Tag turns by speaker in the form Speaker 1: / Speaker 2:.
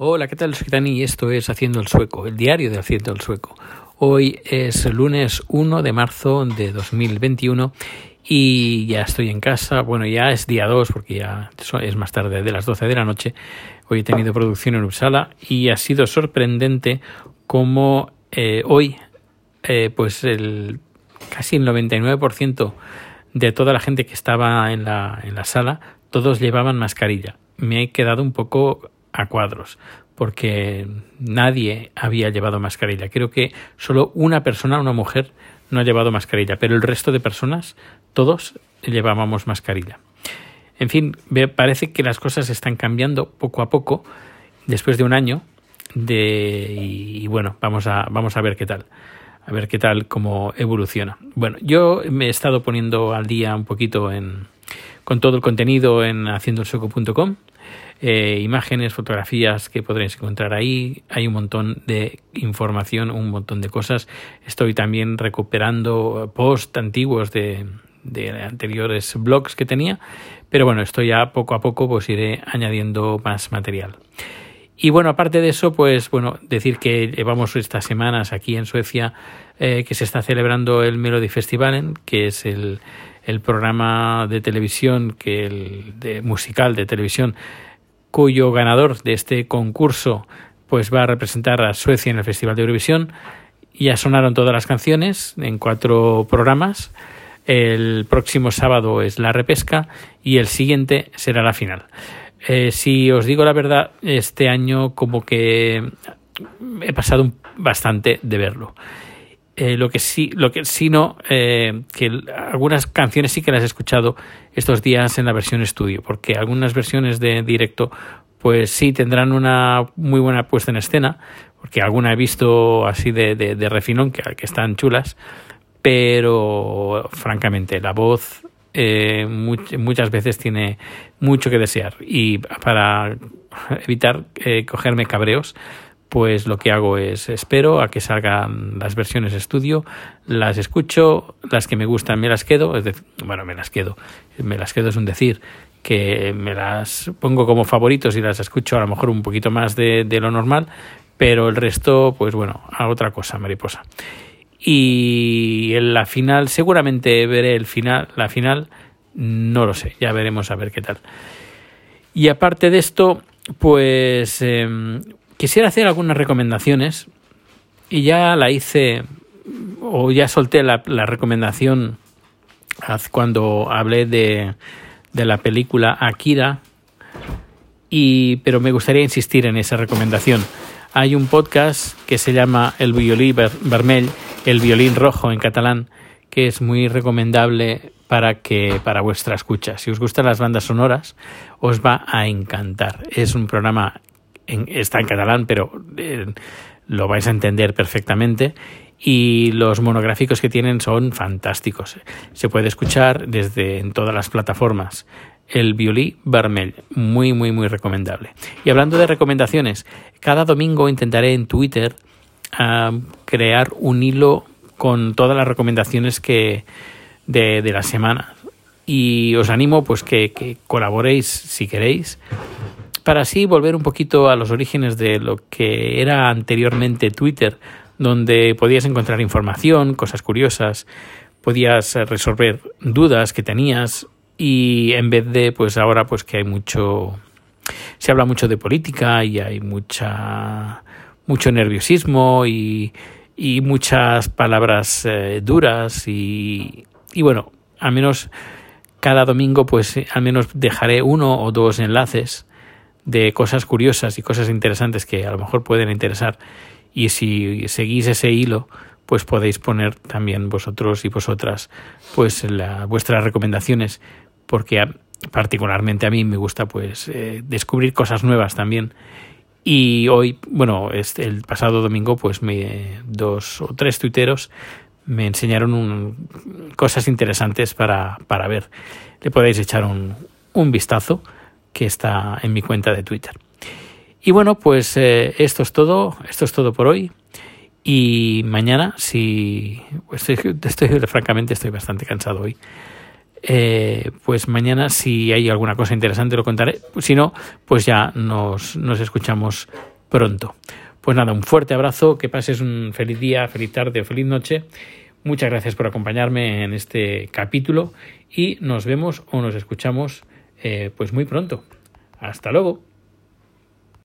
Speaker 1: Hola, ¿qué tal? Soy Dani y esto es Haciendo el Sueco, el diario de Haciendo el Sueco. Hoy es lunes 1 de marzo de 2021 y ya estoy en casa. Bueno, ya es día 2 porque ya es más tarde de las 12 de la noche. Hoy he tenido producción en Uppsala y ha sido sorprendente cómo eh, hoy, eh, pues el casi el 99% de toda la gente que estaba en la, en la sala, todos llevaban mascarilla. Me he quedado un poco a cuadros porque nadie había llevado mascarilla. Creo que solo una persona, una mujer, no ha llevado mascarilla, pero el resto de personas, todos llevábamos mascarilla. En fin, parece que las cosas están cambiando poco a poco después de un año de y, bueno, vamos a vamos a ver qué tal. A ver qué tal cómo evoluciona. Bueno, yo me he estado poniendo al día un poquito en con todo el contenido en haciendoelsueco.com eh, imágenes, fotografías que podréis encontrar ahí. Hay un montón de información, un montón de cosas. Estoy también recuperando posts antiguos de, de anteriores blogs que tenía, pero bueno, esto ya poco a poco pues iré añadiendo más material. Y bueno, aparte de eso, pues bueno, decir que llevamos estas semanas aquí en Suecia eh, que se está celebrando el Melody Festivalen, que es el, programa de televisión, que el musical de televisión cuyo ganador de este concurso pues va a representar a Suecia en el Festival de Eurovisión. Ya sonaron todas las canciones en cuatro programas. El próximo sábado es la repesca y el siguiente será la final. Eh, si os digo la verdad, este año como que he pasado bastante de verlo. Eh, lo que sí, lo que sí no, eh, que algunas canciones sí que las he escuchado estos días en la versión estudio, porque algunas versiones de directo, pues sí tendrán una muy buena puesta en escena, porque alguna he visto así de, de, refinón, que, que, están chulas, pero francamente la voz eh, muchas veces tiene mucho que desear. Y para evitar cogerme cabreos, pues lo que hago es espero a que salgan las versiones estudio, las escucho, las que me gustan me las quedo, es decir, bueno, me las quedo, me las quedo es un decir, que me las pongo como favoritos y las escucho a lo mejor un poquito más de, lo normal, pero el resto, pues bueno, a otra cosa, mariposa. Y en la final, seguramente veré el final, la final, no lo sé, ya veremos a ver qué tal. Y aparte de esto, pues eh, Quisiera hacer algunas recomendaciones y ya la hice o ya solté la, recomendación cuando hablé de, de, la película Akira y pero me gustaría insistir en esa recomendación. Hay un podcast que se llama El violín vermell, el violín rojo en catalán, que es muy recomendable para que para vuestra escucha. Si os gustan las bandas sonoras, os va a encantar. Es un programa está en catalán, pero eh, lo vais a entender perfectamente. Y los monográficos que tienen son fantásticos. Se puede escuchar desde en todas las plataformas. El violí vermell, muy, muy, muy recomendable. Y hablando de recomendaciones, cada domingo intentaré en Twitter ah, crear un hilo con todas las recomendaciones que de, de la semana. Y os animo pues que, que colaboréis si queréis para así volver un poquito a los orígenes de lo que era anteriormente Twitter, donde podías encontrar información, cosas curiosas, podías resolver dudas que tenías y en vez de pues ahora pues que hay mucho se habla mucho de política y hay mucha mucho nerviosismo y, y muchas palabras eh, duras y, y bueno, al menos cada domingo pues al menos dejaré uno o dos enlaces de cosas curiosas y cosas interesantes que a lo mejor pueden interesar. Y si seguís ese hilo pues podéis poner también vosotros y vosotras pues la, vuestras recomendaciones porque particularmente a mí me gusta pues eh, descubrir cosas nuevas también. Y hoy bueno este, el pasado domingo pues me dos o tres tuiteros me enseñaron un, cosas interesantes para, para ver. Le podéis echar un, un vistazo que está en mi cuenta de Twitter. Y bueno, pues eh, esto es todo, esto es todo por hoy. Y mañana, si pues estoy, francamente estoy bastante cansado hoy. eh, pues mañana si hay alguna cosa interesante lo contaré. Si no, pues ya nos, nos escuchamos pronto. Pues nada, un fuerte abrazo, que pases un feliz día, feliz tarde o feliz noche. Muchas gracias por acompañarme en este capítulo y nos vemos o nos escuchamos eh, pues muy pronto. Hasta luego.